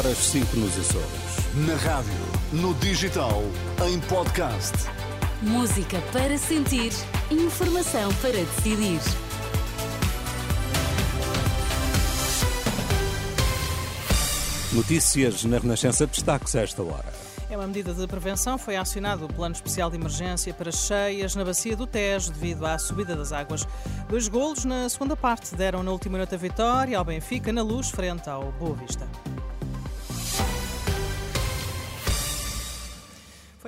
horas 5 nos Açores. Na rádio, no digital, em podcast. Música para sentir, informação para decidir. Notícias na Renascença destaques a esta hora. É uma medida de prevenção. Foi acionado o Plano Especial de Emergência para cheias na bacia do Tejo devido à subida das águas. Dois golos na segunda parte deram na última noite a vitória ao Benfica na luz frente ao Boa Vista.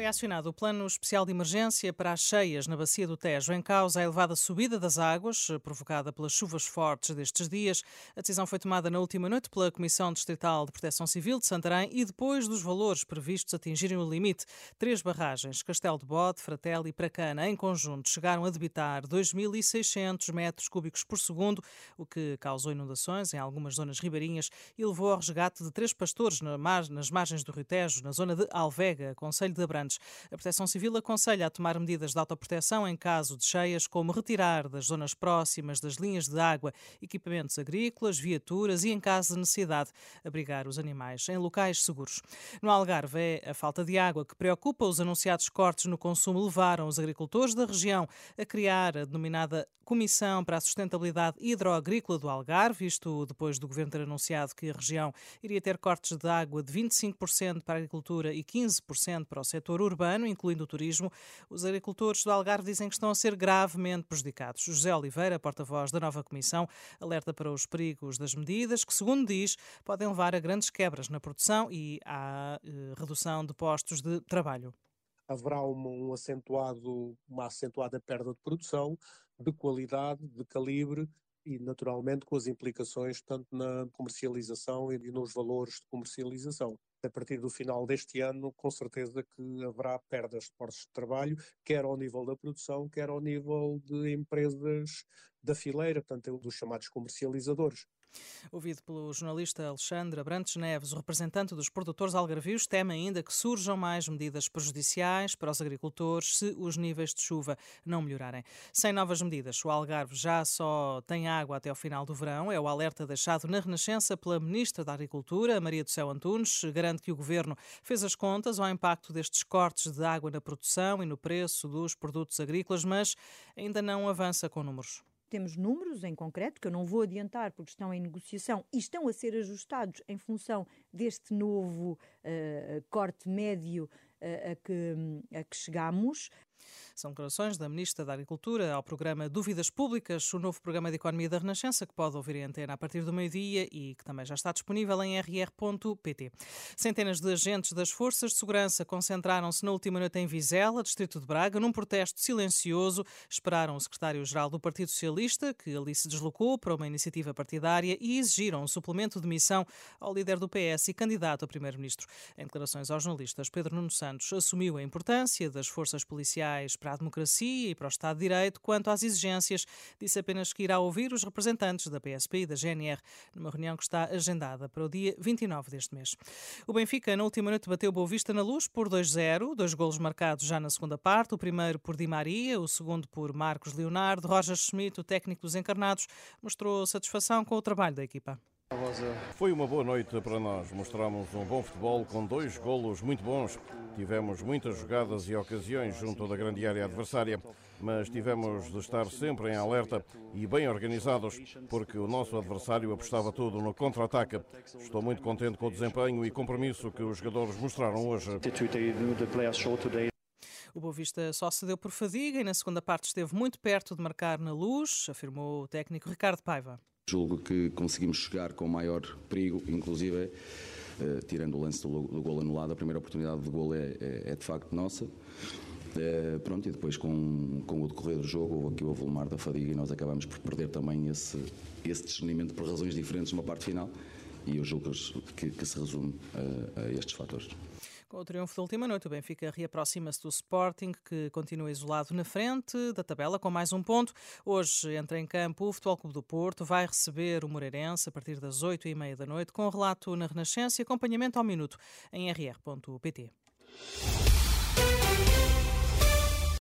Foi acionado o Plano Especial de Emergência para as cheias na Bacia do Tejo. Em causa a elevada subida das águas, provocada pelas chuvas fortes destes dias. A decisão foi tomada na última noite pela Comissão Distrital de Proteção Civil de Santarém e depois dos valores previstos atingirem o limite. Três barragens, Castelo de Bode, Fratel e Pracana, em conjunto, chegaram a debitar 2.600 metros cúbicos por segundo, o que causou inundações em algumas zonas ribeirinhas e levou ao resgate de três pastores nas margens do Rio Tejo, na zona de Alvega, Conselho de Abrantes. A Proteção Civil aconselha a tomar medidas de autoproteção em caso de cheias, como retirar das zonas próximas das linhas de água equipamentos agrícolas, viaturas e, em caso de necessidade, abrigar os animais em locais seguros. No Algarve, é a falta de água que preocupa os anunciados cortes no consumo levaram os agricultores da região a criar a denominada Comissão para a Sustentabilidade Hidroagrícola do Algarve, isto depois do governo ter anunciado que a região iria ter cortes de água de 25% para a agricultura e 15% para o setor urbano, incluindo o turismo. Os agricultores do Algarve dizem que estão a ser gravemente prejudicados. José Oliveira, porta-voz da nova comissão, alerta para os perigos das medidas que, segundo diz, podem levar a grandes quebras na produção e à eh, redução de postos de trabalho haverá um acentuado, uma acentuada perda de produção, de qualidade, de calibre e, naturalmente, com as implicações tanto na comercialização e nos valores de comercialização a partir do final deste ano, com certeza que haverá perdas de postos de trabalho, quer ao nível da produção, quer ao nível de empresas da fileira, portanto, dos chamados comercializadores. Ouvido pelo jornalista Alexandre Abrantes Neves, o representante dos produtores algarvios teme ainda que surjam mais medidas prejudiciais para os agricultores se os níveis de chuva não melhorarem. Sem novas medidas, o Algarve já só tem água até ao final do verão. É o alerta deixado na Renascença pela Ministra da Agricultura, Maria do Céu Antunes. Garante que o Governo fez as contas ao impacto destes cortes de água na produção e no preço dos produtos agrícolas, mas ainda não avança com números. Temos números em concreto, que eu não vou adiantar porque estão em negociação e estão a ser ajustados em função deste novo uh, corte médio uh, a, que, a que chegamos. São declarações da Ministra da Agricultura ao programa Dúvidas Públicas, o novo programa de economia da Renascença, que pode ouvir em antena a partir do meio-dia e que também já está disponível em rr.pt. Centenas de agentes das Forças de Segurança concentraram-se na última noite em Vizela, distrito de Braga, num protesto silencioso. Esperaram o secretário-geral do Partido Socialista, que ali se deslocou para uma iniciativa partidária, e exigiram um suplemento de missão ao líder do PS e candidato a primeiro-ministro. Em declarações aos jornalistas, Pedro Nuno Santos assumiu a importância das forças policiais para a democracia e para o Estado de Direito. Quanto às exigências, disse apenas que irá ouvir os representantes da PSP e da GNR numa reunião que está agendada para o dia 29 deste mês. O Benfica, na última noite, bateu Boa Vista na luz por 2-0, dois golos marcados já na segunda parte, o primeiro por Di Maria, o segundo por Marcos Leonardo. Roger Schmidt, o técnico dos encarnados, mostrou satisfação com o trabalho da equipa. Foi uma boa noite para nós. Mostramos um bom futebol com dois golos muito bons. Tivemos muitas jogadas e ocasiões junto da grande área adversária, mas tivemos de estar sempre em alerta e bem organizados, porque o nosso adversário apostava tudo no contra-ataque. Estou muito contente com o desempenho e compromisso que os jogadores mostraram hoje. O Boavista só se deu por fadiga e na segunda parte esteve muito perto de marcar na luz, afirmou o técnico Ricardo Paiva. Julgo que conseguimos chegar com maior perigo, inclusive, eh, tirando o lance do, do gol anulado, a primeira oportunidade de gol é, é, é de facto nossa. Eh, pronto, e depois com, com o decorrer do jogo houve aqui o volumar da fadiga e nós acabamos por perder também esse, esse discernimento por razões diferentes numa parte final e eu julgo que, que se resume a, a estes fatores. Com o triunfo da última noite, o Benfica reaproxima-se do Sporting, que continua isolado na frente da tabela com mais um ponto. Hoje entra em campo o Futebol Clube do Porto, vai receber o Moreirense a partir das oito e meia da noite, com relato na Renascença e acompanhamento ao minuto em rr.pt.